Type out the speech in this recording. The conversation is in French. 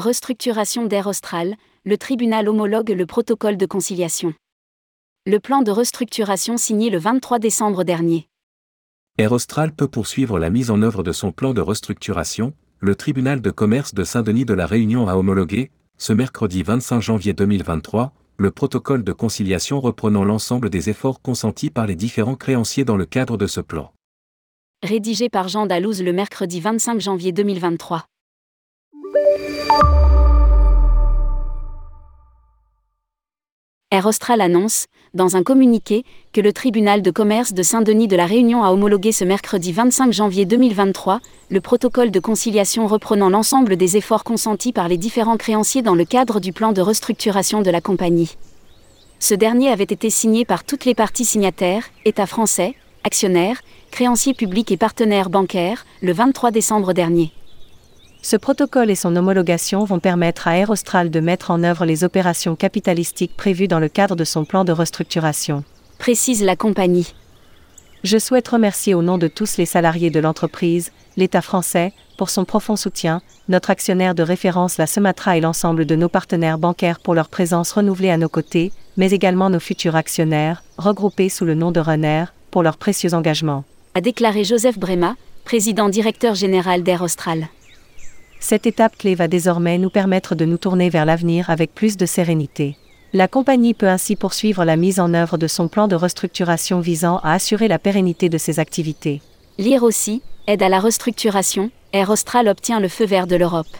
Restructuration d'Air Austral, le tribunal homologue le protocole de conciliation. Le plan de restructuration signé le 23 décembre dernier. Air Austral peut poursuivre la mise en œuvre de son plan de restructuration, le tribunal de commerce de Saint-Denis de la Réunion a homologué, ce mercredi 25 janvier 2023, le protocole de conciliation reprenant l'ensemble des efforts consentis par les différents créanciers dans le cadre de ce plan. Rédigé par Jean Dalouse le mercredi 25 janvier 2023. Air Austral annonce, dans un communiqué, que le tribunal de commerce de Saint-Denis de la Réunion a homologué ce mercredi 25 janvier 2023 le protocole de conciliation reprenant l'ensemble des efforts consentis par les différents créanciers dans le cadre du plan de restructuration de la compagnie. Ce dernier avait été signé par toutes les parties signataires, État français, actionnaires, créanciers publics et partenaires bancaires, le 23 décembre dernier. Ce protocole et son homologation vont permettre à Air Austral de mettre en œuvre les opérations capitalistiques prévues dans le cadre de son plan de restructuration. Précise la compagnie. Je souhaite remercier au nom de tous les salariés de l'entreprise, l'État français, pour son profond soutien, notre actionnaire de référence la Sematra et l'ensemble de nos partenaires bancaires pour leur présence renouvelée à nos côtés, mais également nos futurs actionnaires, regroupés sous le nom de Runner, pour leur précieux engagement. A déclaré Joseph Brema, président directeur général d'Air Austral. Cette étape clé va désormais nous permettre de nous tourner vers l'avenir avec plus de sérénité. La compagnie peut ainsi poursuivre la mise en œuvre de son plan de restructuration visant à assurer la pérennité de ses activités. Lire aussi, aide à la restructuration, Air Austral obtient le feu vert de l'Europe.